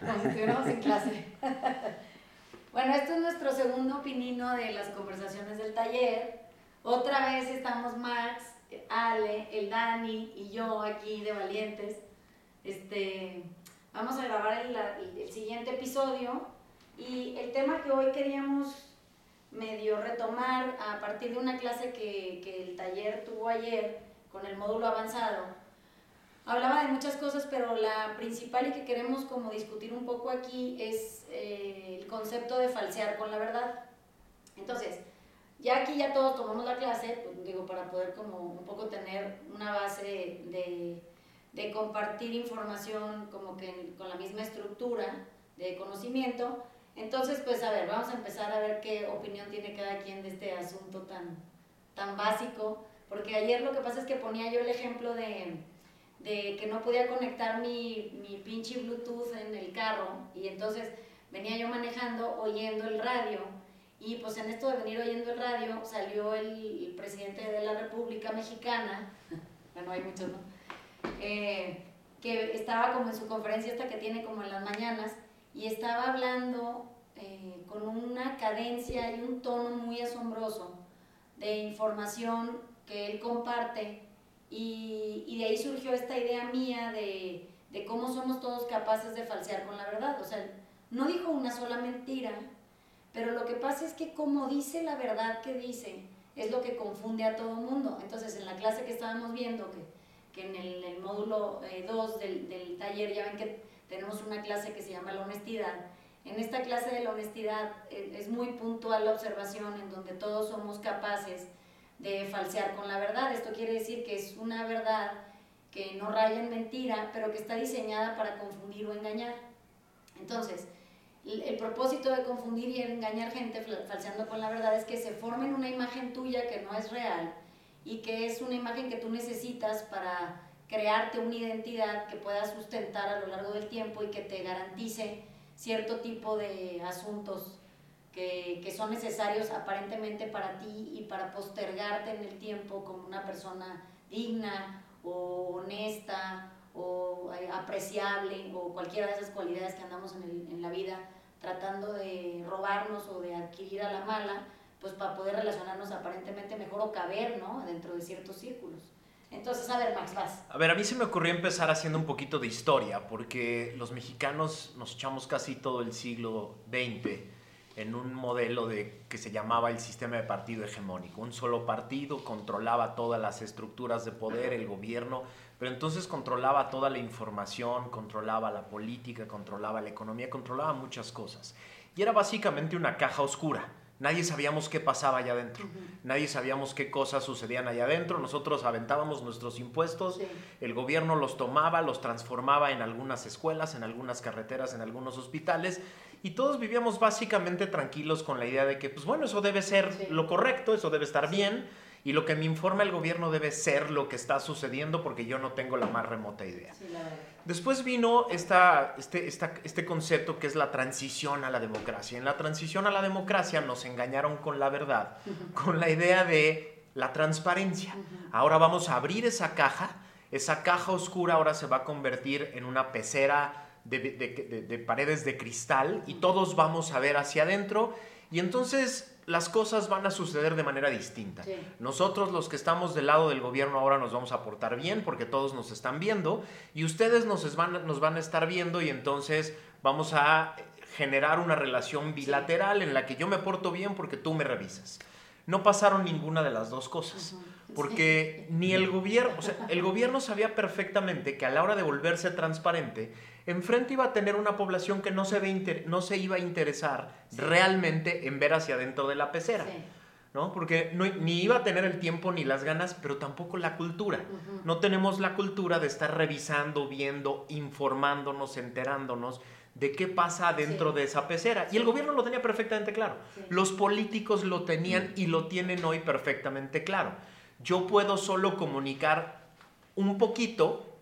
Como si estuviéramos en clase. bueno, esto es nuestro segundo pinino de las conversaciones del taller. Otra vez estamos Max, Ale, el Dani y yo aquí de Valientes. Este, vamos a grabar el, el siguiente episodio y el tema que hoy queríamos medio retomar a partir de una clase que, que el taller tuvo ayer con el módulo avanzado. Hablaba de muchas cosas, pero la principal y que queremos como discutir un poco aquí es eh, el concepto de falsear con la verdad. Entonces, ya aquí ya todos tomamos la clase, pues, digo, para poder como un poco tener una base de, de compartir información como que con la misma estructura de conocimiento, entonces, pues a ver, vamos a empezar a ver qué opinión tiene cada quien de este asunto tan, tan básico, porque ayer lo que pasa es que ponía yo el ejemplo de, de que no podía conectar mi, mi pinche Bluetooth en el carro y entonces venía yo manejando oyendo el radio y pues en esto de venir oyendo el radio salió el, presidente de la República Mexicana, bueno hay muchos, ¿no? Eh, que estaba como en su conferencia esta que tiene como en las mañanas y estaba hablando eh, con una cadencia y un tono muy asombroso de información que él comparte y, y de ahí surgió esta idea mía de, de, cómo somos todos capaces de falsear con la verdad. O sea, no dijo una sola mentira, pero lo que pasa es que como dice la verdad que dice, es lo que confunde a todo mundo. Entonces, en la clase que estábamos viendo, que, que en el, módulo 2 eh, del, del taller, ya ven que tenemos una clase que se llama la honestidad. En esta clase de la honestidad eh, es muy puntual la observación en donde todos somos capaces de falsear con la verdad. Esto quiere decir que es una verdad que no raya en mentira, pero que está diseñada para confundir o engañar. Entonces, el, propósito de confundir y engañar gente falseando con la verdad es que se formen una imagen tuya que no es real y que es una imagen que tú necesitas para crearte una identidad que pueda sustentar a lo largo del tiempo y que te garantice cierto tipo de asuntos que, que, son necesarios aparentemente para ti y para postergarte en el tiempo como una persona digna o honesta o eh, apreciable o cualquiera de esas cualidades que andamos en, el, en la vida tratando de robarnos o de adquirir a la mala, pues para poder relacionarnos aparentemente mejor o caber ¿no? dentro de ciertos círculos. Entonces, a ver, Max, vas. A ver, a mí se me ocurrió empezar haciendo un poquito de historia, porque los mexicanos nos echamos casi todo el siglo XX en un modelo de, que se llamaba el sistema de partido hegemónico. Un solo partido controlaba todas las estructuras de poder, el gobierno, pero entonces controlaba toda la información, controlaba la política, controlaba la economía, controlaba muchas cosas. Y era básicamente una caja oscura Nadie sabíamos qué pasaba allá adentro. Nadie sabíamos qué cosas sucedían allá adentro. Nosotros aventábamos nuestros impuestos, el gobierno los tomaba, los transformaba en algunas escuelas, en algunas carreteras, en algunos hospitales y todos vivíamos básicamente tranquilos con la idea de que, pues bueno, eso debe ser lo correcto, eso debe estar bien y lo que me informa el gobierno debe ser lo que está sucediendo porque yo no tengo la más remota idea. Después vino esta, este, esta, este concepto que es la transición a la democracia. En la transición a la democracia nos engañaron con la verdad, con la idea de la transparencia. Ahora vamos a abrir esa caja, esa caja oscura ahora se va a convertir en una pecera de, de, de paredes de cristal y todos vamos a ver hacia adentro y entonces las cosas van a suceder de manera distinta. Nosotros los que estamos del lado del gobierno ahora nos vamos a portar bien porque todos nos están viendo y ustedes nos van, nos van a estar viendo y entonces vamos a generar una relación bilateral en la que yo me porto bien porque tú me revisas. No pasaron ninguna de las dos cosas. Porque ni el gobierno, o sea, el gobierno sabía perfectamente que a la hora de volverse transparente, enfrente iba a tener una población que no se, no se iba a interesar realmente en ver hacia adentro de la pecera. ¿no? Porque ni iba a tener el tiempo ni las ganas, pero tampoco la cultura. No tenemos la cultura de estar revisando, viendo, informándonos, enterándonos de qué pasa dentro de esa pecera. Y el gobierno lo tenía perfectamente claro. Los políticos lo tenían y lo tienen hoy perfectamente claro. Yo puedo solo comunicar un poquito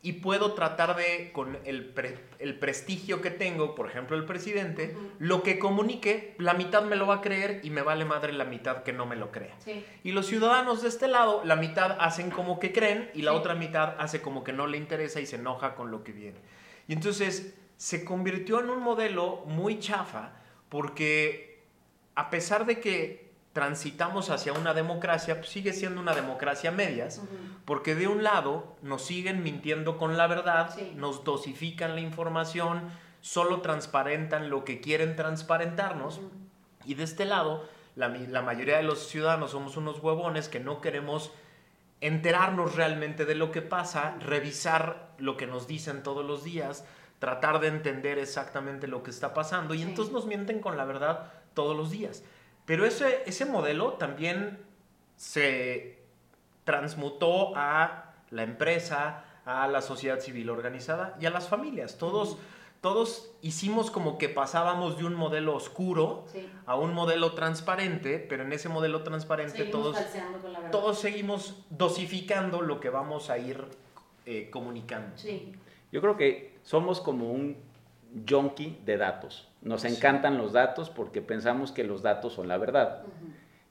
y puedo tratar de, con el, el, prestigio que tengo, por ejemplo, el presidente, lo que comunique, la mitad me lo va a creer y me vale madre la mitad que no me lo crea. Y los ciudadanos de este lado, la mitad hacen como que creen y la otra mitad hace como que no le interesa y se enoja con lo que viene. Y entonces se convirtió en un modelo muy chafa porque a pesar de que transitamos hacia una democracia, pues sigue siendo una democracia a medias, porque de un lado nos siguen mintiendo con la verdad, nos dosifican la información, solo transparentan lo que quieren transparentarnos, y de este lado la, la mayoría de los ciudadanos somos unos huevones que no queremos enterarnos realmente de lo que pasa, revisar lo que nos dicen todos los días, tratar de entender exactamente lo que está pasando y entonces nos mienten con la verdad todos los días. Pero ese, ese modelo también se transmutó a la empresa, a la sociedad civil organizada y a las familias. Todos, todos hicimos como que pasábamos de un modelo oscuro a un modelo transparente, pero en ese modelo transparente todos, todos seguimos dosificando lo que vamos a ir eh, comunicando. Yo creo que somos como un junkie de datos. Nos encantan los datos porque pensamos que los datos son la verdad.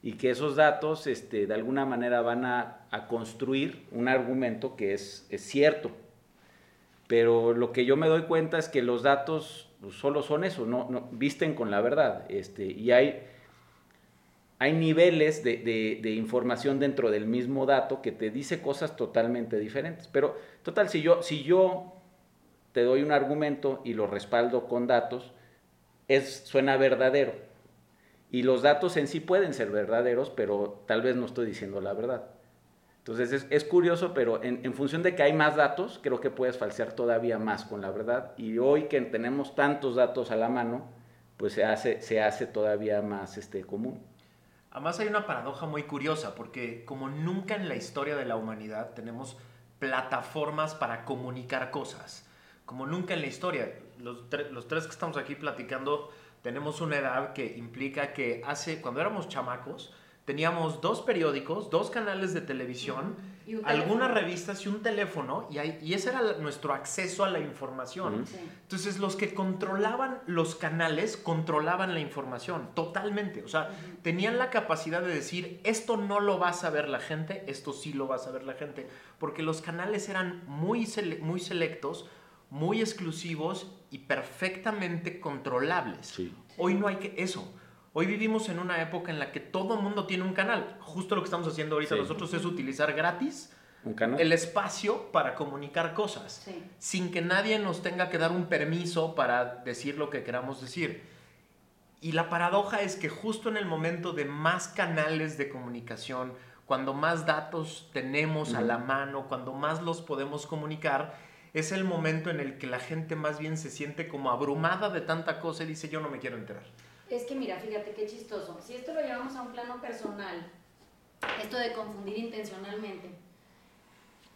Y que esos datos, este, de alguna manera, van a, construir un argumento que es, es, cierto. Pero lo que yo me doy cuenta es que los datos pues, solo son eso, no, no, visten con la verdad. Este, y hay, hay niveles de, de, de, información dentro del mismo dato que te dice cosas totalmente diferentes. Pero, total, si yo, si yo te doy un argumento y lo respaldo con datos, es, suena verdadero. Y los datos en sí pueden ser verdaderos, pero tal vez no estoy diciendo la verdad. Entonces es, curioso, pero en, función de que hay más datos, creo que puedes falsear todavía más con la verdad. Y hoy que tenemos tantos datos a la mano, pues se hace, se hace todavía más este, común. Además hay una paradoja muy curiosa, porque como nunca en la historia de la humanidad tenemos plataformas para comunicar cosas como nunca en la historia. Los, los tres que estamos aquí platicando tenemos una edad que implica que hace, cuando éramos chamacos, teníamos dos periódicos, dos canales de televisión, algunas revistas y un teléfono, y, y, ese era nuestro acceso a la información. Entonces, los que controlaban los canales controlaban la información totalmente. O sea, tenían la capacidad de decir, esto no lo va a saber la gente, esto sí lo va a saber la gente, porque los canales eran muy, muy selectos muy exclusivos y perfectamente controlables. Hoy no hay que eso. Hoy vivimos en una época en la que todo el mundo tiene un canal. Justo lo que estamos haciendo ahorita nosotros es utilizar gratis el espacio para comunicar cosas, sin que nadie nos tenga que dar un permiso para decir lo que queramos decir. Y la paradoja es que justo en el momento de más canales de comunicación, cuando más datos tenemos a la mano, cuando más los podemos comunicar, es el momento en el que la gente más bien se siente como abrumada de tanta cosa y dice yo no me quiero enterar. Es que mira, fíjate qué chistoso. Si esto lo llevamos a un plano personal, esto de confundir intencionalmente,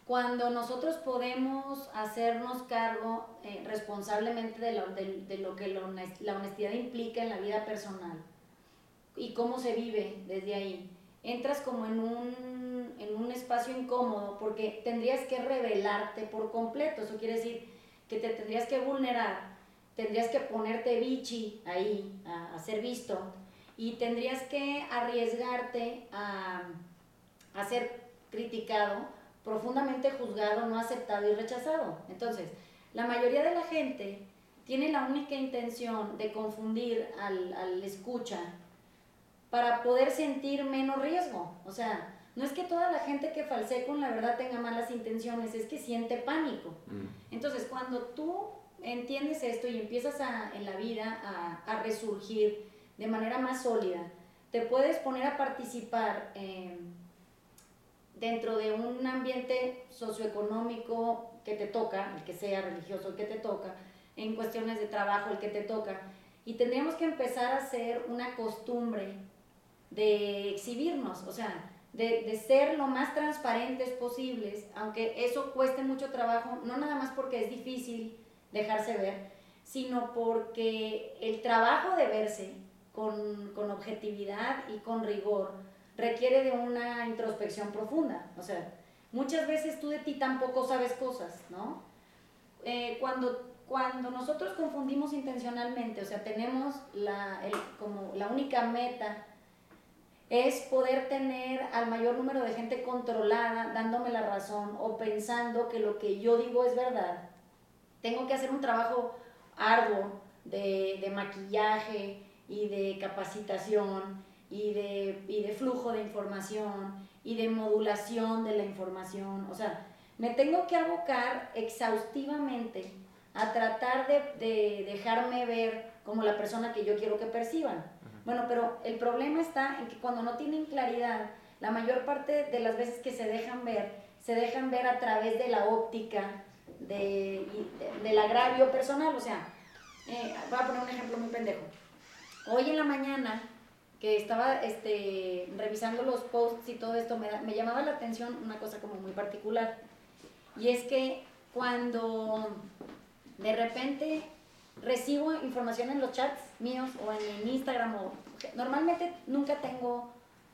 cuando nosotros podemos hacernos cargo eh, responsablemente de lo, de, lo que la honestidad implica en la vida personal y cómo se vive desde ahí, entras como en un, en un espacio incómodo porque tendrías que revelarte por completo. Eso quiere decir que te tendrías que vulnerar, tendrías que ponerte bichi ahí a, ser visto y tendrías que arriesgarte a, a ser criticado, profundamente juzgado, no aceptado y rechazado. Entonces, la mayoría de la gente tiene la única intención de confundir al, al escucha para poder sentir menos riesgo. O sea, no es que toda la gente que falsee con la verdad tenga malas intenciones, es que siente pánico. Mm. Entonces, cuando tú entiendes esto y empiezas a, en la vida a, a, resurgir de manera más sólida, te puedes poner a participar dentro de un ambiente socioeconómico que te toca, el que sea religioso, el que te toca, en cuestiones de trabajo, el que te toca, y tendríamos que empezar a hacer una costumbre de exhibirnos, o sea, de, de, ser lo más transparentes posibles, aunque eso cueste mucho trabajo, no nada más porque es difícil dejarse ver, sino porque el trabajo de verse con, con objetividad y con rigor requiere de una introspección profunda. O sea, muchas veces tú de ti tampoco sabes cosas, ¿no? Eh, cuando, cuando nosotros confundimos intencionalmente, o sea, tenemos la, el, como la única meta es poder tener al mayor número de gente controlada, dándome la razón o pensando que lo que yo digo es verdad. Tengo que hacer un trabajo arduo de, maquillaje y de capacitación y de, y de flujo de información y de modulación de la información. O sea, me tengo que abocar exhaustivamente a tratar de, de, dejarme ver como la persona que yo quiero que perciban. Bueno, pero el problema está en que cuando no tienen claridad, la mayor parte de las veces que se dejan ver, se dejan ver a través de la óptica de, del agravio personal. O sea, eh, voy a poner un ejemplo muy pendejo. Hoy en la mañana, que estaba este, revisando los posts y todo esto, me, me llamaba la atención una cosa como muy particular. Y es que cuando de repente recibo información en los chats míos o en, Instagram o normalmente nunca tengo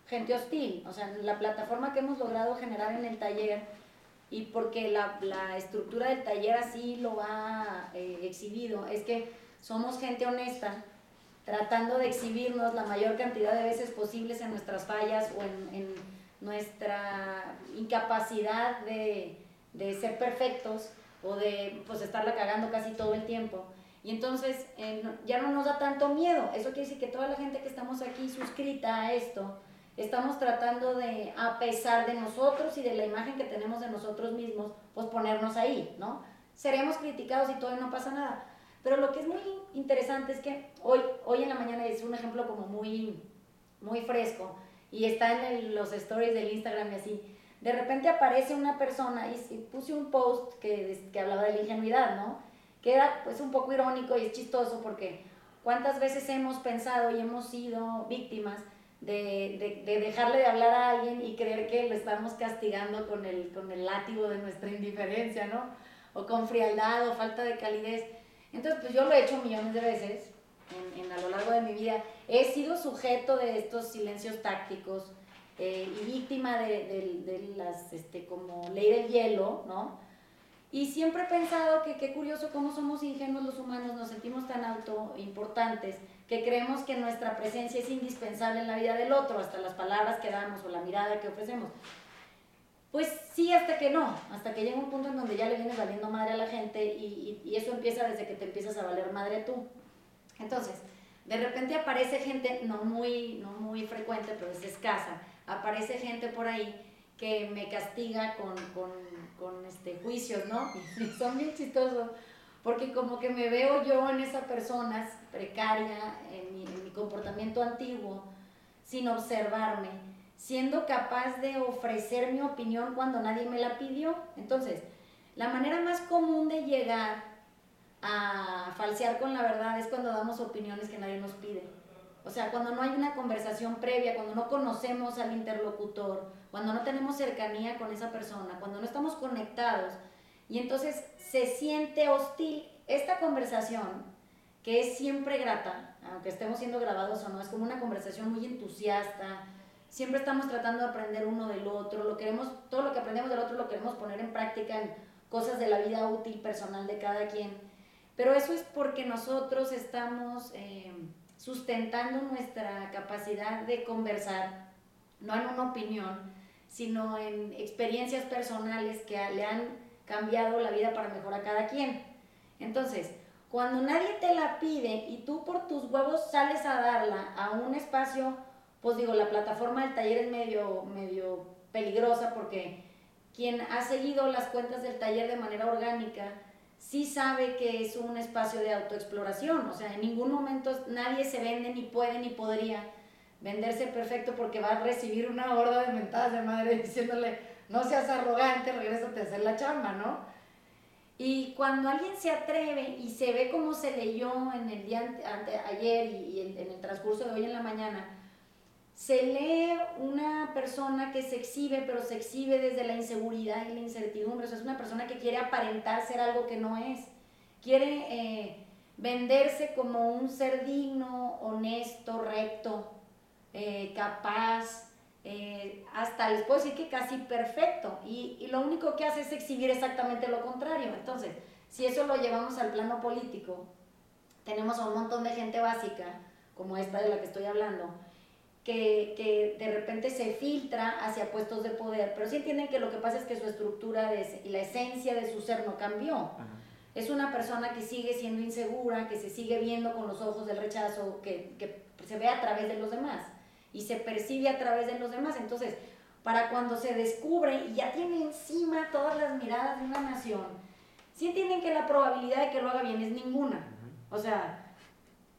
gente hostil, o sea, la plataforma que hemos logrado generar en el taller y porque la, la estructura del taller así lo ha eh, exhibido, es que somos gente honesta, tratando de exhibirnos la mayor cantidad de veces posibles en nuestras fallas o en, en nuestra incapacidad de, de, ser perfectos o de pues estarla cagando casi todo el tiempo. Y entonces eh, ya no nos da tanto miedo. Eso quiere decir que toda la gente que estamos aquí suscrita a esto, estamos tratando de, a pesar de nosotros y de la imagen que tenemos de nosotros mismos, pues ponernos ahí, ¿no? Seremos criticados y todo y no pasa nada. Pero lo que es muy interesante es que hoy, hoy en la mañana es un ejemplo como muy, muy fresco y está en los stories del Instagram y así. De repente aparece una persona y, puse un post que, que hablaba de la ingenuidad, ¿no? Que era pues un poco irónico y es chistoso porque cuántas veces hemos pensado y hemos sido víctimas de, de, dejarle de hablar a alguien y creer que lo estamos castigando con el, con el látigo de nuestra indiferencia, ¿no? O con frialdad o falta de calidez. Entonces, pues yo lo he hecho millones de veces en, a lo largo de mi vida. He sido sujeto de estos silencios tácticos eh, y víctima de, de, de, las, este, como ley del hielo, ¿no? Y siempre he pensado que qué curioso cómo somos ingenuos los humanos, nos sentimos tan autoimportantes que creemos que nuestra presencia es indispensable en la vida del otro, hasta las palabras que damos o la mirada que ofrecemos. Pues sí, hasta que no, hasta que llega un punto en donde ya le vienes valiendo madre a la gente y, y, eso empieza desde que te empiezas a valer madre tú. Entonces, de repente aparece gente, no muy, no muy frecuente, pero es escasa, aparece gente por ahí que me castiga con, con, con este, juicios, ¿no? Y son bien chistosos porque como que me veo yo en esa persona precaria, en mi, en mi comportamiento antiguo, sin observarme, siendo capaz de ofrecer mi opinión cuando nadie me la pidió. Entonces, la manera más común de llegar a falsear con la verdad es cuando damos opiniones que nadie nos pide. O sea, cuando no hay una conversación previa, cuando no conocemos al interlocutor, cuando no tenemos cercanía con esa persona, cuando no estamos conectados, y entonces se siente hostil. Esta conversación, que es siempre grata, aunque estemos siendo grabados o no, es como una conversación muy entusiasta, siempre estamos tratando de aprender uno del otro, lo queremos, todo lo que aprendemos del otro lo queremos poner en práctica en cosas de la vida útil, personal de cada quien. Pero eso es porque nosotros estamos eh, sustentando nuestra capacidad de conversar, no en una opinión, sino en experiencias personales que le han cambiado la vida para mejor a cada quien. Entonces, cuando nadie te la pide y tú por tus huevos sales a darla a un espacio, pues digo, la plataforma del taller es medio, medio peligrosa porque quien ha seguido las cuentas del taller de manera orgánica sí sabe que es un espacio de autoexploración, o sea, en ningún momento nadie se vende ni puede ni podría venderse perfecto porque va a recibir una horda de mentadas de madre diciéndole, no seas arrogante, regrésate a hacer la chamba, ¿no? Y cuando alguien se atreve y se ve como se leyó en el día ante, ayer y, en el transcurso de hoy en la mañana, se lee una persona que se exhibe, pero se exhibe desde la inseguridad y la incertidumbre. O sea, es una persona que quiere aparentar ser algo que no es. Quiere eh, venderse como un ser digno, honesto, recto, eh, capaz, eh, hasta les puedo decir que casi perfecto. Y, y, lo único que hace es exhibir exactamente lo contrario. Entonces, si eso lo llevamos al plano político, tenemos a un montón de gente básica, como esta de la que estoy hablando, que, que de repente se filtra hacia puestos de poder, pero sí entienden que lo que pasa es que su estructura de, y la esencia de su ser no cambió. es una persona que sigue siendo insegura, que se sigue viendo con los ojos del rechazo, que, que se ve a través de los demás y se percibe a través de los demás. Entonces, para cuando se descubre y ya tiene encima todas las miradas de una nación, sí entienden que la probabilidad de que lo haga bien es ninguna. O sea,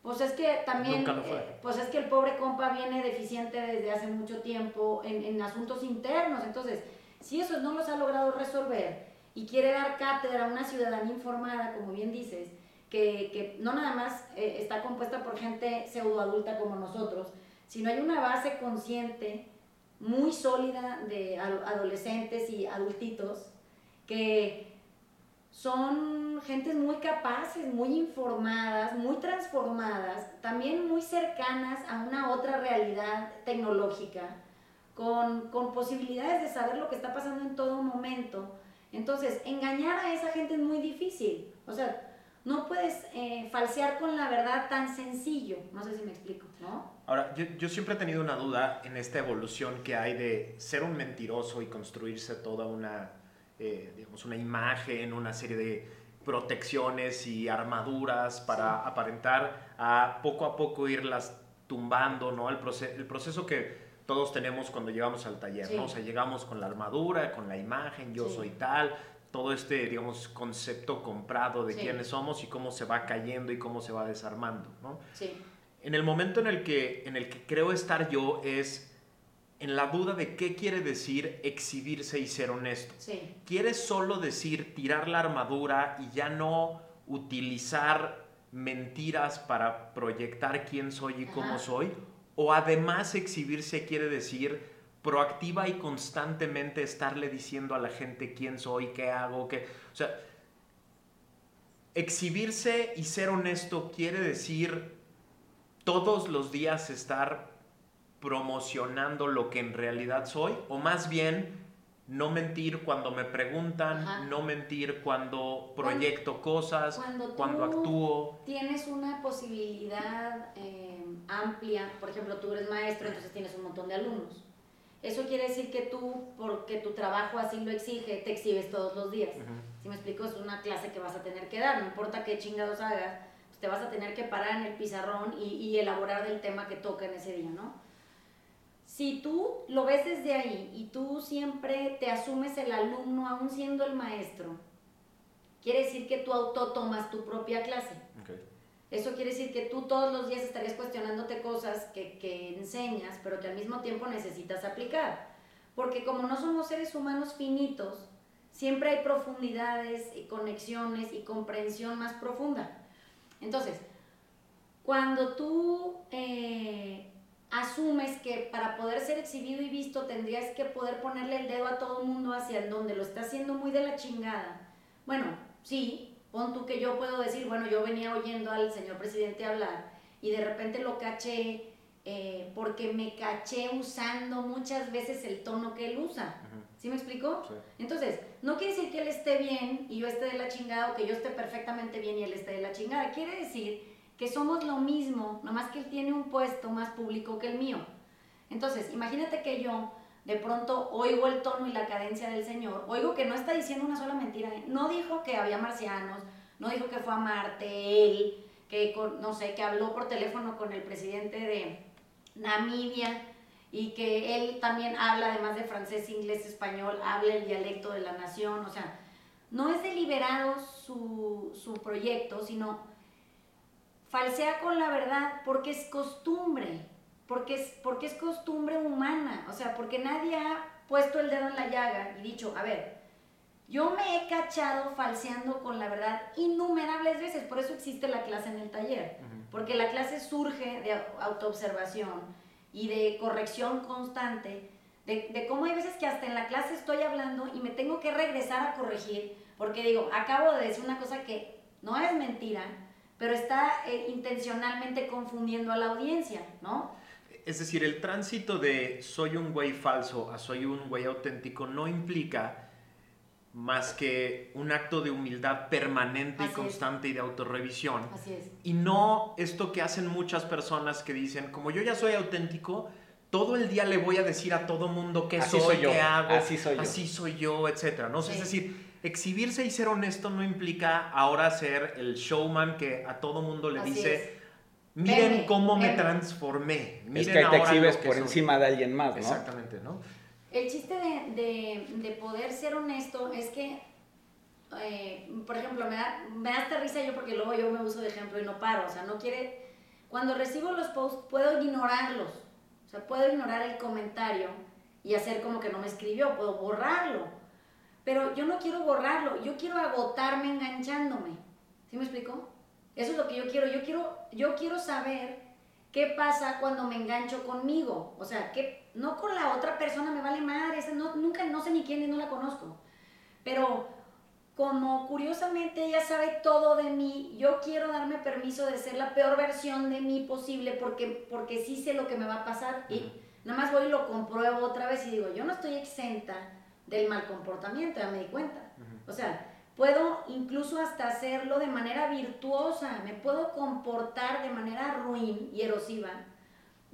pues es que también, eh, pues es que el pobre compa viene deficiente desde hace mucho tiempo en, en asuntos internos. Entonces, si eso no los ha logrado resolver y quiere dar cátedra a una ciudadanía informada, como bien dices, que, que no nada más eh, está compuesta por gente pseudoadulta como nosotros, sino hay una base consciente muy sólida de adolescentes y adultitos que son gentes muy capaces, muy informadas, muy transformadas, también muy cercanas a una otra realidad tecnológica, con, con posibilidades de saber lo que está pasando en todo momento. Entonces, engañar a esa gente es muy difícil. O sea, no puedes eh, falsear con la verdad tan sencillo. No sé si me explico, ¿no? Ahora, yo, yo, siempre he tenido una duda en esta evolución que hay de ser un mentiroso y construirse toda una, eh, digamos, una imagen, una serie de protecciones y armaduras para aparentar a poco a poco irlas tumbando, ¿no? El, el proceso que todos tenemos cuando llegamos al taller, ¿no? O sea, llegamos con la armadura, con la imagen, yo soy tal, todo este, digamos, concepto comprado de quiénes somos y cómo se va cayendo y cómo se va desarmando, ¿no? Sí. En el momento en el que, en el que creo estar yo es en la duda de qué quiere decir exhibirse y ser honesto. Sí. ¿Quiere solo decir tirar la armadura y ya no utilizar mentiras para proyectar quién soy y cómo soy? ¿O además exhibirse quiere decir proactiva y constantemente estarle diciendo a la gente quién soy, qué hago, qué... O sea, exhibirse y ser honesto quiere decir todos los días estar promocionando lo que en realidad soy, o más bien no mentir cuando me preguntan, no mentir cuando proyecto cosas, cuando, actúo. Tienes una posibilidad eh, amplia, por ejemplo, tú eres maestro, entonces tienes un montón de alumnos. Eso quiere decir que tú, porque tu trabajo así lo exige, te exhibes todos los días. Si me explico, es una clase que vas a tener que dar, no importa qué chingados hagas, pues te vas a tener que parar en el pizarrón y, y elaborar del tema que toca en ese día, ¿no? Si tú lo ves desde ahí y tú siempre te asumes el alumno aún siendo el maestro, quiere decir que tú auto tomas tu propia clase. Eso quiere decir que tú todos los días estarías cuestionándote cosas que, que, enseñas, pero que al mismo tiempo necesitas aplicar. Porque como no somos seres humanos finitos, siempre hay profundidades y conexiones y comprensión más profunda. Entonces, cuando tú eh, asumes que para poder ser exhibido y visto tendrías que poder ponerle el dedo a todo mundo hacia donde lo está haciendo muy de la chingada, bueno, sí, Pon tú que yo puedo decir, bueno, yo venía oyendo al señor presidente hablar y de repente lo caché eh, porque me caché usando muchas veces el tono que él usa. ¿Sí me explicó? Entonces, no quiere decir que él esté bien y yo esté de la chingada o que yo esté perfectamente bien y él esté de la chingada. Quiere decir que somos lo mismo, nomás que él tiene un puesto más público que el mío. Entonces, imagínate que yo de pronto oigo el tono y la cadencia del Señor, oigo que no está diciendo una sola mentira, ¿eh? no dijo que había marcianos, no dijo que fue a Marte, él, que no sé, que habló por teléfono con el presidente de Namibia y que él también habla, además de francés, inglés, español, habla el dialecto de la nación, o sea, no es deliberado su, su proyecto, sino falsea con la verdad porque es costumbre porque es, porque es costumbre humana, o sea, porque nadie ha puesto el dedo en la llaga y dicho, a ver, yo me he cachado falseando con la verdad innumerables veces, por eso existe la clase en el taller, porque la clase surge de autoobservación y de corrección constante, de, de, cómo hay veces que hasta en la clase estoy hablando y me tengo que regresar a corregir, porque digo, acabo de decir una cosa que no es mentira, pero está eh, intencionalmente confundiendo a la audiencia, ¿no? Es decir, el tránsito de soy un güey falso a soy un güey auténtico no implica más que un acto de humildad permanente y constante y de autorrevisión. Así es. Y no esto que hacen muchas personas que dicen, como yo ya soy auténtico, todo el día le voy a decir a todo mundo qué soy, yo. qué hago, así soy yo, así soy yo etcétera. ¿no? Es decir, exhibirse y ser honesto no implica ahora ser el showman que a todo mundo le Así dice, es. miren cómo me veme". transformé. Es miren que ahí te ahora exhibes por soy". encima de alguien más, ¿no? Exactamente, ¿no? El chiste de, de- de poder ser honesto es que, eh, por ejemplo, me da, me da hasta risa yo porque luego yo me uso de ejemplo y no paro. O sea, no quiere. Cuando recibo los posts, puedo ignorarlos. O sea, puedo ignorar el comentario y hacer como que no me escribió. Puedo borrarlo. Pero yo no quiero borrarlo. Yo quiero agotarme enganchándome. ¿Sí me explico? Eso es lo que yo quiero. Yo quiero, yo quiero saber qué pasa cuando me engancho conmigo. O sea, que no con la otra persona me vale madre. esa no, nunca, no sé ni quién es, no la conozco. Pero como curiosamente ella sabe todo de mí, yo quiero darme permiso de ser la peor versión de mí posible porque, porque sí sé lo que me va a pasar y nada más voy y lo compruebo otra vez y digo, yo no estoy exenta del mal comportamiento, ya me di cuenta. O sea, puedo incluso hasta hacerlo de manera virtuosa, me puedo comportar de manera ruin y erosiva,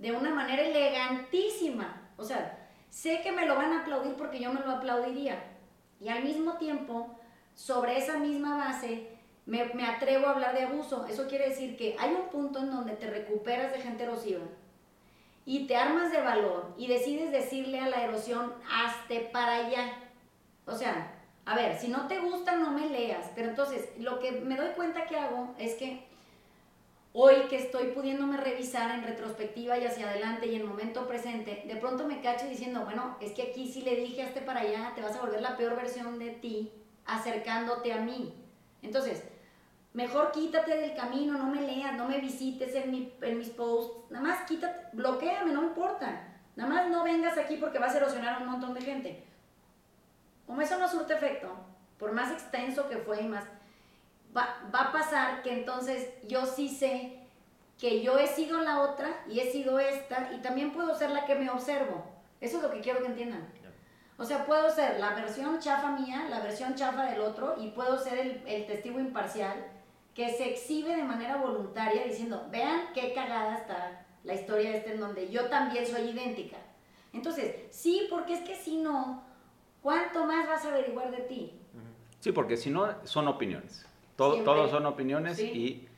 de una manera elegantísima. O sea, sé que me lo van a aplaudir porque yo me lo aplaudiría. Y al mismo tiempo, sobre esa misma base, me, me atrevo a hablar de abuso. Eso quiere decir que hay un punto en donde te recuperas de gente erosiva y te armas de valor y decides decirle a la erosión, hazte para allá. O sea, a ver, si no te gusta, no me leas. Pero entonces, lo que me doy cuenta que hago es que hoy que estoy pudiéndome revisar en retrospectiva y hacia adelante y en momento presente, de pronto me cacho diciendo, bueno, es que aquí si le dije hazte para allá, te vas a volver la peor versión de ti acercándote a mí. Entonces, mejor quítate del camino, no me leas, no me visites en, mi- en mis posts, nada más quítate, bloqueame, no importa. Nada más no vengas aquí porque vas a erosionar a un montón de gente. Como eso no surte efecto, por más extenso que fue y más, va, va a pasar que entonces yo sí sé que yo he sido la otra y he sido esta y también puedo ser la que me observo. Eso es lo que quiero que entiendan. O sea, puedo ser la versión chafa mía, la versión chafa del otro y puedo ser el, el testigo imparcial que se exhibe de manera voluntaria diciendo, vean qué cagada está la historia esta en donde yo también soy idéntica. Entonces, sí, porque es que si no, ¿cuánto más vas a averiguar de ti? Sí, porque si no, son opiniones. Todo, todos son opiniones Sí. y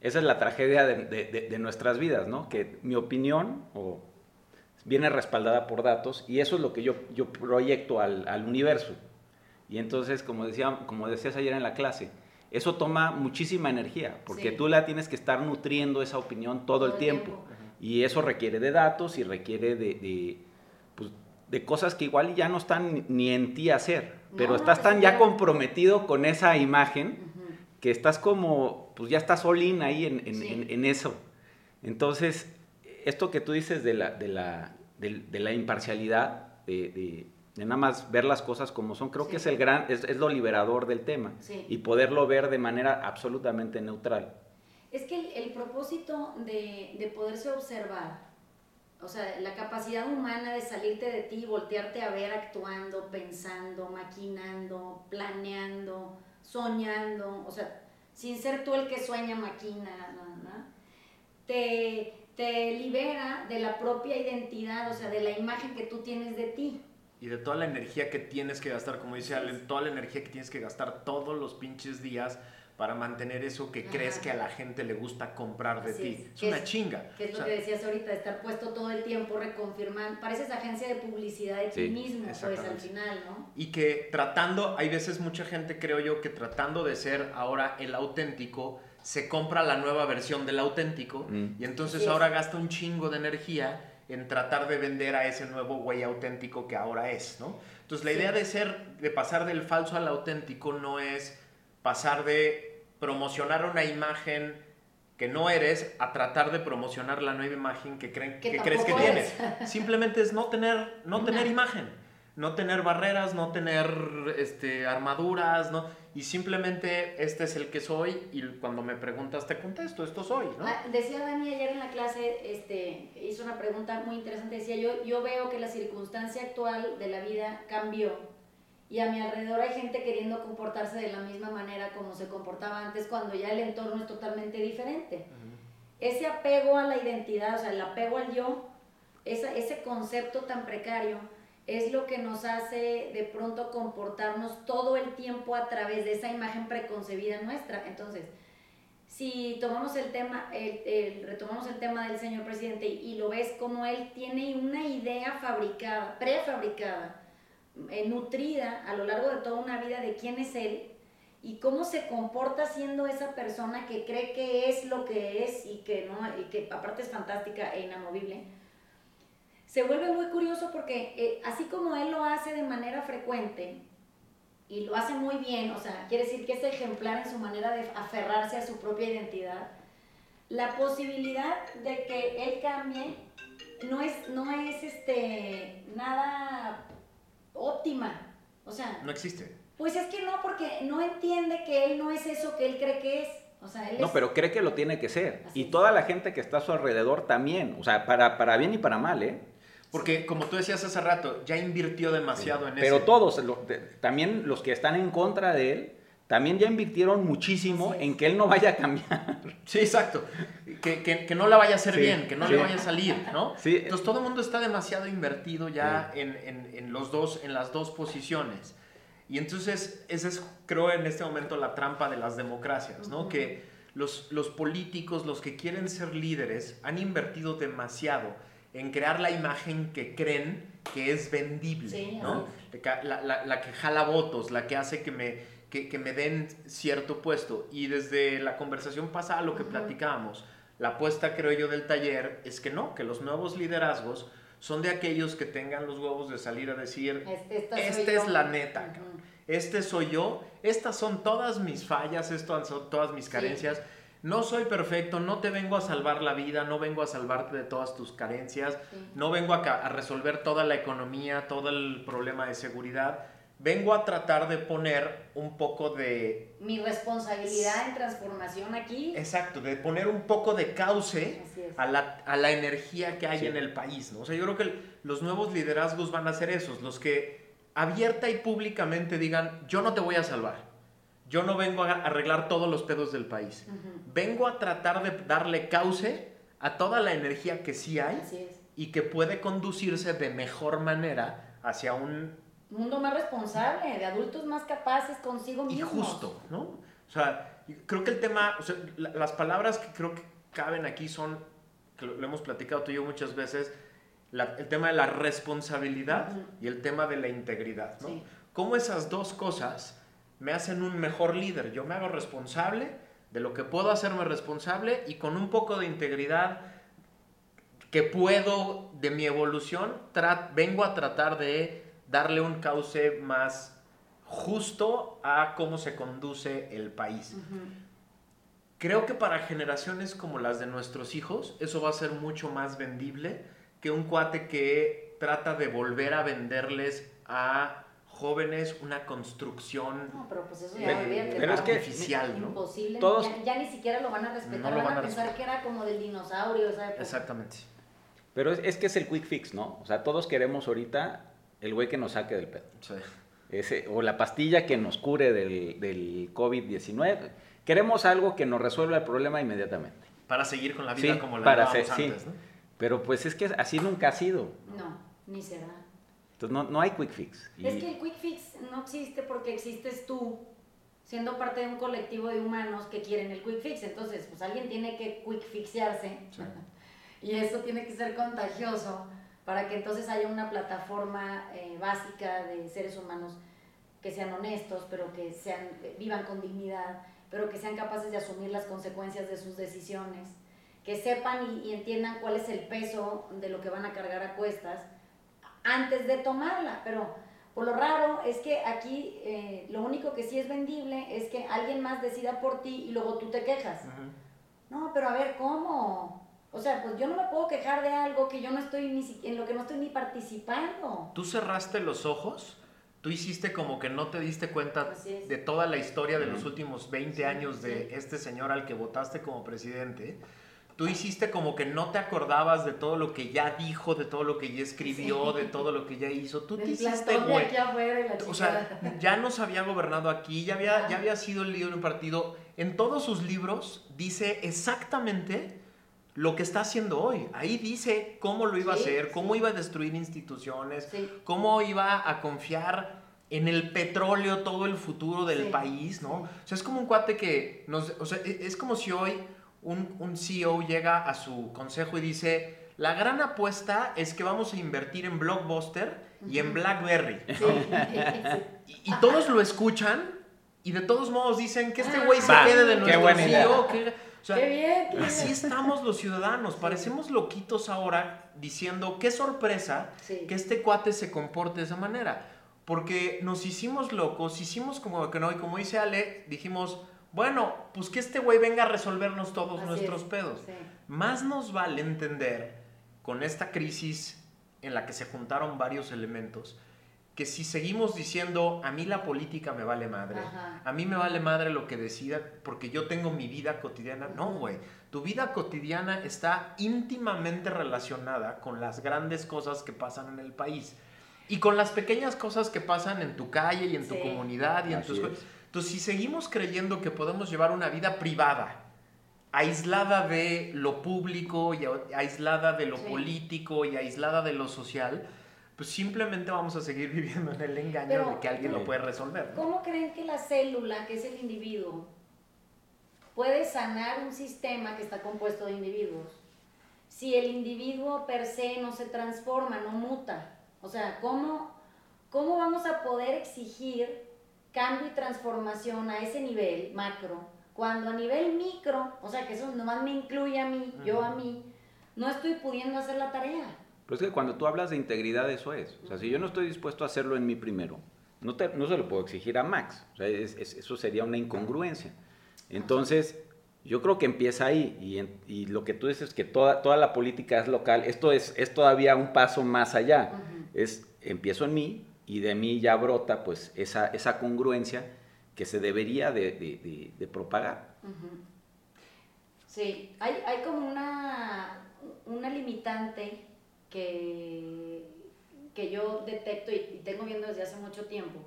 esa es la tragedia de, de- de- de nuestras vidas, ¿no? Que mi opinión o, viene respaldada por datos y eso es lo que yo, yo proyecto al, al universo. Y entonces, como, decía, como decías ayer en la clase, eso toma muchísima energía porque Sí. tú la tienes que estar nutriendo esa opinión todo, el tiempo. Y eso requiere de datos y requiere de, de, pues, de cosas que igual ya no están ni- en ti hacer. Pero No, estás no, tan ya comprometido con esa imagen. Que estás como, pues ya estás all in ahí en, en- Sí. en- en eso. Entonces, esto que tú dices de la, de la, de la imparcialidad, de, de- nada más ver las cosas como son, creo Sí. que es, el gran, es, es lo liberador del tema. Sí. Y poderlo ver de manera absolutamente neutral. Es que el, el propósito de, de poderse observar, o sea, la capacidad humana de salirte de ti, voltearte a ver actuando, pensando, maquinando, planeando, soñando, o sea, sin ser tú el que sueña, maquina, ¿no? Te, te libera de la propia identidad, o sea, de la imagen que tú tienes de ti. Y de toda la energía que tienes que gastar, como dice Allen, toda la energía que tienes que gastar todos los pinches días para mantener eso que Ajá. crees que a la gente le gusta comprar de Así ti. es. Una es- chinga. Que es O lo sea, que decías ahorita, de estar puesto todo el tiempo reconfirmando. Pareces agencia de publicidad de Sí, ti mismo, pues al final, ¿no? Y que tratando, hay veces mucha gente creo yo que tratando de ser ahora el auténtico, se compra la nueva versión del auténtico Mm. y entonces ahora gasta un chingo de energía en tratar de vender a ese nuevo güey auténtico que ahora es, ¿no? Entonces la Sí. idea de ser, de pasar del falso al auténtico no es pasar de promocionar una imagen que no eres a tratar de promocionar la nueva imagen que, creen, Que que crees que tampoco tienes. Simplemente es no tener, no tener imagen, no tener barreras, no tener este, armaduras, ¿no? Y simplemente este es el que soy y cuando me preguntas te contesto, esto soy, ¿no? Ah, Decía Dani ayer en la clase, este, hizo una pregunta muy interesante. Decía, yo, yo veo que la circunstancia actual de la vida cambió y a mi alrededor hay gente queriendo comportarse de la misma manera como se comportaba antes cuando ya el entorno es totalmente diferente. Ese apego a la identidad, o sea, el apego al yo, esa- ese concepto tan precario, es lo que nos hace de pronto comportarnos todo el tiempo a través de esa imagen preconcebida nuestra. Entonces, si tomamos el tema, el, retomamos el tema del señor presidente y, lo ves como él tiene una idea fabricada, prefabricada, eh, nutrida a lo largo de toda una vida de quién es él y cómo se comporta siendo esa persona que cree que es lo que es y que no y que aparte es fantástica e inamovible. Se vuelve muy curioso porque eh, así como él lo hace de manera frecuente y lo hace muy bien, o sea, quiere decir que es ejemplar en su manera de aferrarse a su propia identidad, la posibilidad de que él cambie no es, no es este, nada óptima. O sea, no existe. Pues es que no, porque no entiende que él no es eso que él cree que es. O sea, él no, pero cree que lo tiene que ser. y toda la gente que está a su alrededor también. O sea, para, para bien y para mal, ¿eh? Porque como tú decías hace rato, ya invirtió demasiado en eso. Pero todos, también los que están en contra de él, también ya invirtieron muchísimo en que él no vaya a cambiar. Sí, exacto. Que, que, que no la vaya a hacer bien, que no le vaya a salir, ¿no? Sí. Entonces todo el mundo está demasiado invertido ya en, en, en, los dos, en las dos posiciones. Y entonces esa es, creo, en este momento la trampa de las democracias, ¿no? Que los, los políticos, los que quieren ser líderes, han invertido demasiado en crear la imagen que creen que es vendible, ¿no? La, que jala votos, la que hace que me, que, me den cierto puesto. Y desde la conversación pasada, lo que platicábamos, la apuesta, creo yo, del taller es que no, que los nuevos liderazgos son de aquellos que tengan los huevos de salir a decir, este, esta es la neta, este soy yo, estas son todas mis fallas, estas son todas mis carencias. No soy perfecto, no te vengo a salvar la vida, no vengo a salvarte de todas tus carencias, no vengo a, a, resolver toda la economía, todo el problema de seguridad. Vengo a tratar de poner un poco de... Mi responsabilidad en transformación aquí. Exacto, de poner un poco de cauce a la, a la, energía que hay en el país. ¿no? O sea, yo creo que los nuevos liderazgos van a ser esos, los que abierta y públicamente digan, yo no te voy a salvar yo no vengo a arreglar todos los pedos del país. Vengo a tratar de darle cauce a toda la energía que sí hay y que puede conducirse de mejor manera hacia un mundo más responsable, de adultos más capaces consigo mismos. Y justo, ¿no? O sea, creo que el tema, o sea, las palabras que creo que caben aquí son, que lo, hemos platicado tú y yo muchas veces, el tema de la responsabilidad y el tema de la integridad, ¿no? Cómo esas dos cosas me hacen un mejor líder. Yo me hago responsable de lo que puedo hacerme responsable y con un poco de integridad que puedo de mi evolución, vengo a tratar de darle un cauce más justo a cómo se conduce el país. Creo que para generaciones como las de nuestros hijos, eso va a ser mucho más vendible que un cuate que trata de volver a venderles a jóvenes una construcción no, pero pues eso ya pero es que, artificial, ¿no? Imposible, Todos, ya, ni siquiera lo van a respetar, van, a, pensar que era como del dinosaurio, Exactamente. Pero es, que es el quick fix, ¿no? O sea, todos queremos ahorita el güey que nos saque del pedo. Sí. Ese, o la pastilla que nos cure del, del COVID-19. Queremos algo que nos resuelva el problema inmediatamente. Para seguir con la vida como la para antes, ¿no? Pero pues es que así nunca ha sido. No, ni será. Entonces no, no hay quick fix. Es que el quick fix no existe porque existes tú siendo parte de un colectivo de humanos que quieren el quick fix. Entonces, pues alguien tiene que quick fixearse y eso tiene que ser contagioso para que entonces haya una plataforma eh, básica de seres humanos que sean honestos, pero que sean, vivan con dignidad, pero que sean capaces de asumir las consecuencias de sus decisiones, que sepan y, y entiendan cuál es el peso de lo que van a cargar a cuestas antes de tomarla, pero por lo raro es que aquí eh, lo único que sí es vendible es que alguien más decida por ti y luego tú te quejas. No, pero a ver, ¿cómo? O sea, pues yo no me puedo quejar de algo que yo no estoy ni en lo que no estoy ni participando. ¿Tú cerraste los ojos? ¿Tú hiciste como que no te diste cuenta de toda la historia de los últimos 20 años de este señor al que votaste como presidente? tú hiciste como que no te acordabas de todo lo que ya dijo, de todo lo que ya escribió, de todo lo que ya hizo. Tú te hiciste, güey. O sea, ya nos había gobernado aquí, ya había, ya había sido el líder de un partido. En todos sus libros dice exactamente lo que está haciendo hoy. Ahí dice cómo lo iba a hacer, cómo sí. iba a destruir instituciones, Sí. cómo iba a confiar en el petróleo todo el futuro del país, ¿no? O sea, es como un cuate que nos, o sea, e- es como si hoy un, un CEO llega a su consejo y dice, la gran apuesta es que vamos a invertir en Blockbuster y en. BlackBerry. Y, y todos lo escuchan y de todos modos dicen que este Ah. güey se Va, quede de nuestro. CEO. que- sea, Qué bien, qué Así bien. estamos los ciudadanos, parecemos loquitos ahora diciendo, qué sorpresa Sí. que este cuate se comporte de esa manera. Porque nos hicimos locos, hicimos como que no, y como dice Ale, dijimos, bueno, pues que este güey venga a resolvernos todos Así nuestros es, pedos. sí. Más nos vale entender con esta crisis en la que se juntaron varios elementos, que si seguimos diciendo, a mí la política me vale madre, Ajá. a mí me vale madre lo que decida porque yo tengo mi vida cotidiana, no, güey, tu vida cotidiana está íntimamente relacionada con las grandes cosas que pasan en el país y con las pequeñas cosas que pasan en tu calle y en tu Sí. comunidad y en Así tus... co- es. Entonces, si seguimos creyendo que podemos llevar una vida privada, aislada de lo público y aislada de lo Sí. político y aislada de lo social, pues simplemente vamos a seguir viviendo en el engaño Pero- de que alguien lo puede resolver. ¿no? ¿Cómo creen que la célula, que es el individuo, puede sanar un sistema que está compuesto de individuos? Si el individuo per se no se transforma, no muta. O sea, ¿cómo, cómo vamos a poder exigir cambio y transformación a ese nivel macro cuando a nivel micro, o sea, que eso nomás me incluye a mí, yo a mí, no estoy pudiendo hacer la tarea? Pero es que cuando tú hablas de integridad, eso es. O sea, si yo no estoy dispuesto a hacerlo en mí primero, no, te- no se lo puedo exigir a Max. O sea, es- es- eso sería una incongruencia. Entonces, yo creo que empieza ahí. Y, en- y lo que tú dices, que toda, toda la política es local, esto es, es todavía un paso más allá. Es, empiezo en mí y de mí ya brota pues esa, esa congruencia que se debería de, de- de- de propagar. Sí, hay, hay como una, una limitante que, que yo detecto y, y tengo viendo desde hace mucho tiempo.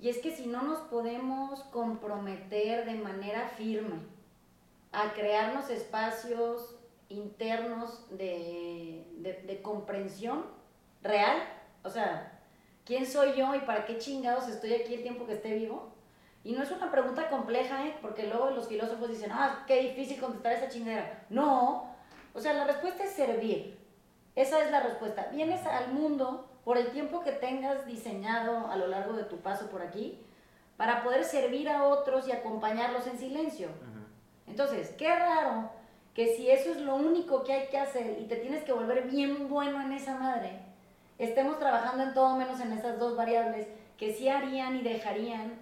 Y es que si no nos podemos comprometer de manera firme a crearnos espacios internos de, de- de comprensión real, o sea, ¿quién soy yo y para qué chingados estoy aquí el tiempo que esté vivo? Y no es una pregunta compleja, ¿eh? porque luego los filósofos dicen, ah, qué difícil contestar esa chingadera. No, o sea, la respuesta es servir. Esa es la respuesta. Vienes al mundo por el tiempo que tengas diseñado a lo largo de tu paso por aquí para poder servir a otros y acompañarlos en silencio. Entonces, qué raro que si eso es lo único que hay que hacer y te tienes que volver bien bueno en esa madre, estemos trabajando en todo menos en esas dos variables que sí harían y dejarían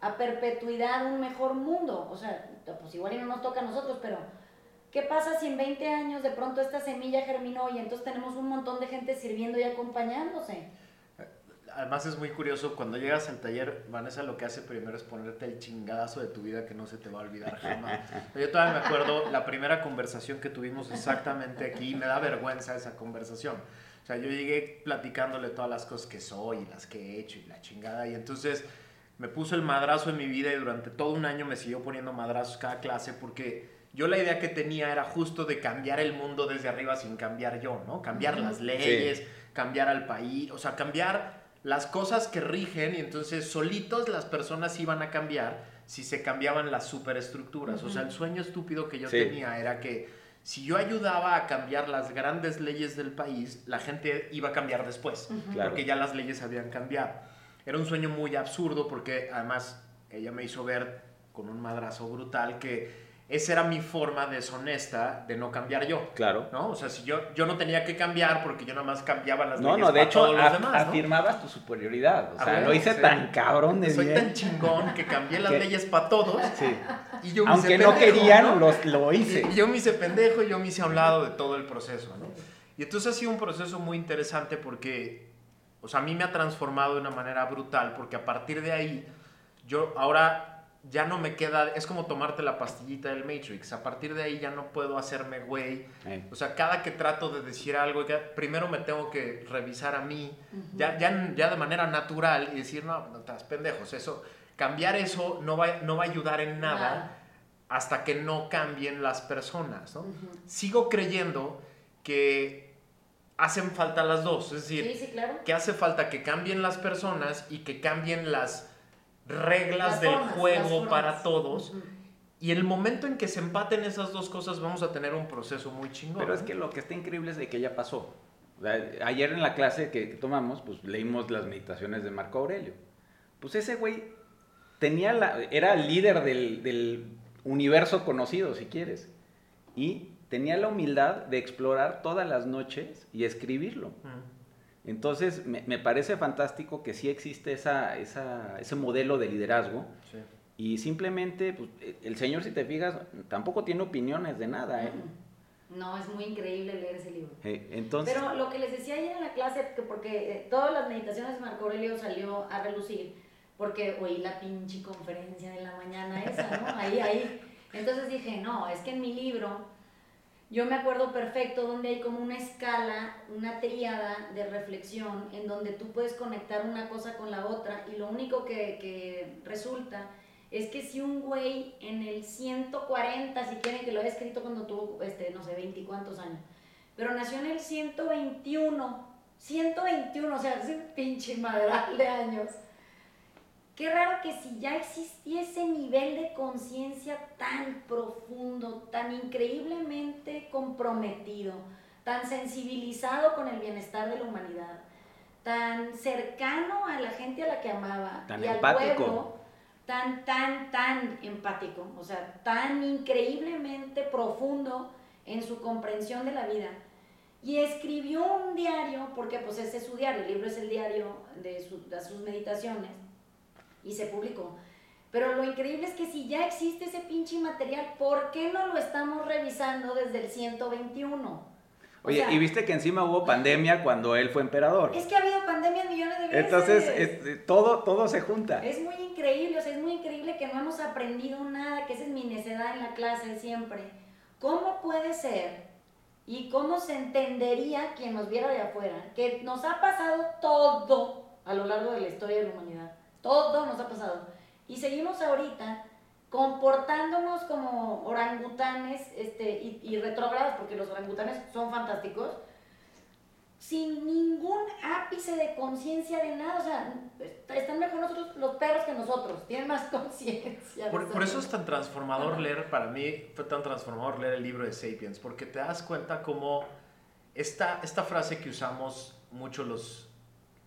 a perpetuidad un mejor mundo. O sea, pues igual y no nos toca a nosotros, pero ¿qué pasa si en 20 años de pronto esta semilla germinó y entonces tenemos un montón de gente sirviendo y acompañándose? Además es muy curioso, cuando llegas al taller, Vanessa lo que hace primero es ponerte el chingadazo de tu vida que no se te va a olvidar jamás. Yo todavía me acuerdo la primera conversación que tuvimos exactamente aquí, y me da vergüenza esa conversación. O sea, yo llegué platicándole todas las cosas que soy y las que he hecho y la chingada, y entonces me puso el madrazo en mi vida y durante todo un año me siguió poniendo madrazos cada clase porque yo la idea que tenía era justo de cambiar el mundo desde arriba sin cambiar yo, ¿no? Cambiar las leyes, cambiar al país, o sea, cambiar las cosas que rigen y entonces solitos las personas iban a cambiar si se cambiaban las superestructuras. O sea, el sueño estúpido que yo Sí. tenía era que si yo ayudaba a cambiar las grandes leyes del país, la gente iba a cambiar después, Claro. porque ya las leyes habían cambiado. Era un sueño muy absurdo porque además ella me hizo ver con un madrazo brutal que esa era mi forma deshonesta de no cambiar yo. Claro. ¿no? O sea, si yo, yo no tenía que cambiar porque yo nada más cambiaba las No, leyes no, de para hecho todos los af- demás, ¿no? afirmabas tu superioridad. O sea, bueno, lo hice sí. tan cabrón de Soy bien. tan chingón que cambié las leyes para todos Sí. y yo me Aunque hice no pendejo, querían, ¿no? los- lo hice. Y yo me hice pendejo y yo me hice a un lado de todo el proceso, ¿no? Y entonces ha sido un proceso muy interesante porque, o sea, a mí me ha transformado de una manera brutal porque a partir de ahí, yo ahora ya no me queda, es como tomarte la pastillita del Matrix, a partir de ahí ya no puedo hacerme güey. Eh, O sea, cada que trato de decir algo, ya- primero me tengo que revisar a mí, ya, ya, ya de manera natural y decir, no, no estás pendejos, eso, cambiar eso no va, no va a ayudar en nada hasta que no cambien las personas. ¿no? Sigo creyendo que hacen falta las dos, es decir, que hace falta que cambien las personas y que cambien las reglas del juego para todos. Y el momento en que se empaten esas dos cosas, vamos a tener un proceso muy chingón. Pero es que lo que está increíble es de que ya pasó. ayer en la clase que, tomamos, pues leímos las meditaciones de Marco Aurelio. Pues ese güey tenía la, era el líder del, del universo conocido, si quieres. Y tenía la humildad de explorar todas las noches y escribirlo. Entonces, me, me, parece fantástico que sí existe esa, esa, ese modelo de liderazgo. Y simplemente, pues, e, el señor, si te fijas, tampoco tiene opiniones de nada. ¿eh? No, es muy increíble leer ese libro. entonces... Pero lo que les decía ayer en la clase, que porque eh, todas las meditaciones de Marco Aurelio salió a relucir, porque oí la pinche conferencia de la mañana esa, ¿no? Ahí, ahí. Entonces dije, no, es que en mi libro yo me acuerdo perfecto donde hay como una escala, una tríada de reflexión en donde tú puedes conectar una cosa con la otra y lo único que, que resulta es que si un güey en el 140, si quieren que lo haya escrito cuando tuvo, este, no sé, 20 y cuántos años, pero nació en el 121, 121, o sea, hace un pinche madral de años Qué raro que si ya existía ese nivel de conciencia tan profundo, tan increíblemente comprometido, tan sensibilizado con el bienestar de la humanidad, tan cercano a la gente a la que amaba y al pueblo, tan, tan, tan empático, o sea, tan increíblemente profundo en su comprensión de la vida. Y escribió un diario, porque pues ese es su diario, el libro es el diario de, de sus meditaciones, y se publicó. Pero lo increíble es que si ya existe ese pinche material, ¿por qué no lo estamos revisando desde el 121? Oye, y viste que encima hubo pandemia cuando él fue emperador. Es que ha habido pandemia millones de veces. Entonces, todo, todo se junta. Es muy increíble, o sea, es muy increíble que no hemos aprendido nada, que esa es mi necedad en la clase siempre. ¿Cómo puede ser y cómo se entendería quien nos viera de afuera que nos ha pasado todo a lo largo de la historia de la humanidad? Todo nos ha pasado. Y seguimos ahorita comportándonos como orangutanes este, y, y retrógrados, porque los orangutanes son fantásticos, sin ningún ápice de conciencia de nada. O sea, están mejor nosotros, los perros que nosotros, tienen más conciencia. Por, por, eso es tan transformador leer, para mí fue tan transformador leer el libro de Sapiens, porque te das cuenta como esta, esta frase que usamos mucho los,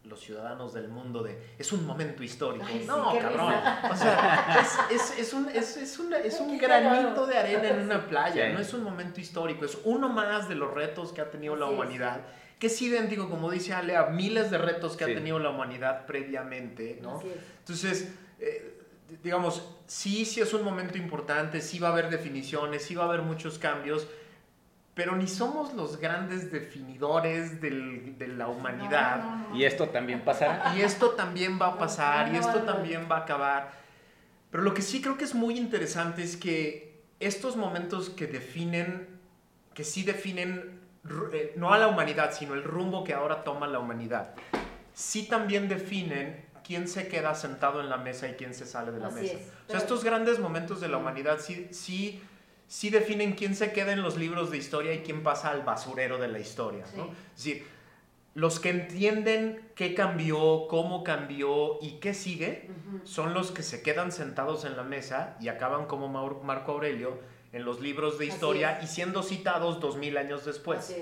los ciudadanos del mundo de es un momento histórico. no, cabrón. O sea, es, un, es, un granito de arena en una playa, no es un momento histórico, es uno más de los retos que ha tenido la humanidad, que es idéntico, como dice Ale, a miles de retos que ha tenido la humanidad previamente, ¿no? Entonces, eh, digamos, sí, sí es un momento importante, sí va a haber definiciones, sí va a haber muchos cambios, pero ni somos los grandes definidores del, de la humanidad. Y esto también pasará. Y esto también va a pasar, y esto también va a acabar. Pero lo que sí creo que es muy interesante es que estos momentos que definen, que sí definen, eh, no a la humanidad, sino el rumbo que ahora toma la humanidad, sí también definen quién se queda sentado en la mesa y quién se sale de la mesa. O sea, estos grandes momentos de la humanidad sí, sí sí definen quién se queda en los libros de historia y quién pasa al basurero de la historia. ¿no? Es decir, los que entienden qué cambió, cómo cambió y qué sigue, son los que se quedan sentados en la mesa y acaban como Marco Aurelio en los libros de historia y siendo citados dos mil años después.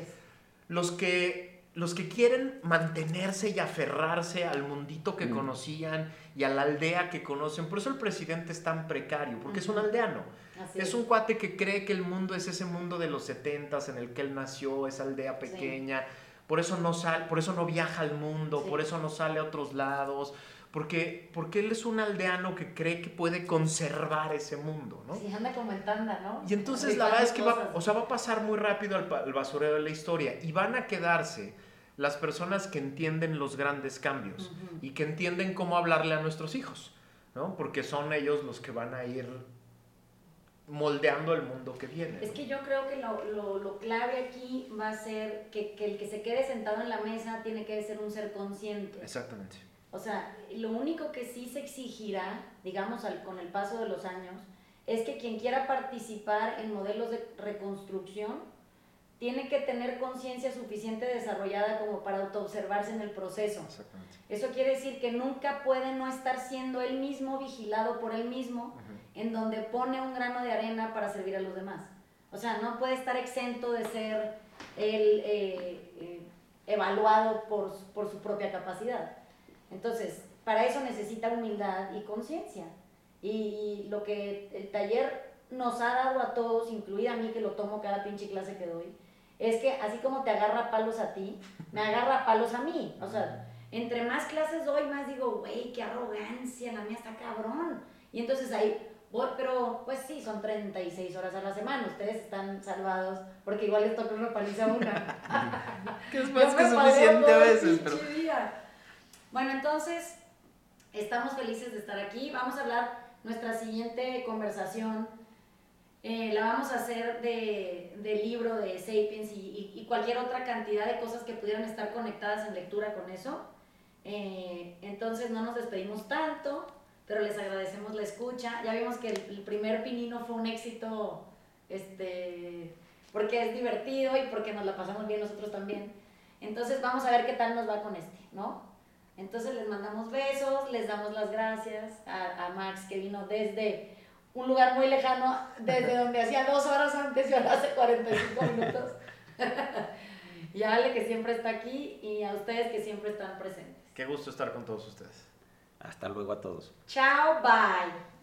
Los que, los que quieren mantenerse y aferrarse al mundito que conocían y a la aldea que conocen, por eso el presidente es tan precario, porque es un aldeano es, un cuate que cree que el mundo es ese mundo de los setentas en el que él nació, esa aldea pequeña. Por eso no sale, por eso no viaja al mundo, por eso no sale a otros lados, porque, porque él es un aldeano que cree que puede conservar ese mundo, ¿no? Sí, anda como en tanda, ¿no? Y entonces la verdad es que va, o sea, va a pasar muy rápido el, basurero de la historia y van a quedarse las personas que entienden los grandes cambios y que entienden cómo hablarle a nuestros hijos, ¿no? Porque son ellos los que van a ir moldeando el mundo que viene. Es que yo creo que lo, lo, lo clave aquí va a ser que, que, el que se quede sentado en la mesa tiene que ser un ser consciente. Exactamente. O sea, lo único que sí se exigirá, digamos, al, con el paso de los años, es que quien quiera participar en modelos de reconstrucción tiene que tener conciencia suficiente desarrollada como para autoobservarse en el proceso. Exactamente. Eso quiere decir que nunca puede no estar siendo él mismo vigilado por él mismo, en donde pone un grano de arena para servir a los demás. O sea, no puede estar exento de ser él eh, eh, evaluado por, por su propia capacidad. Entonces, para eso necesita humildad y conciencia. Y lo que el taller nos ha dado a todos, incluida a mí que lo tomo cada pinche clase que doy, es que así como te agarra palos a ti, me agarra palos a mí. O sea, entre más clases doy, más digo, güey, qué arrogancia, la mía está cabrón. Y entonces ahí pero pues sí, son 36 horas a la semana, ustedes están salvados, porque igual les toca una paliza una. Que es más que suficiente a veces, pero... Bueno, entonces, estamos felices de estar aquí. Vamos a hablar nuestra siguiente conversación. eh, la vamos a hacer de, del libro de Sapiens y, y- y cualquier otra cantidad de cosas que pudieran estar conectadas en lectura con eso. Eh, entonces no nos despedimos tanto, pero les agradecemos la escucha. Ya vimos que el, el primer pinino fue un éxito, este, porque es divertido y porque nos la pasamos bien nosotros también. Entonces vamos a ver qué tal nos va con este, ¿no? Entonces les mandamos besos, les damos las gracias a, a Max que vino desde un lugar muy lejano, desde donde hacía dos horas antes y ahora hace 45 minutos. y a Ale que siempre está aquí y a ustedes que siempre están presentes. Qué gusto estar con todos ustedes. Hasta luego a todos. Chao, bye.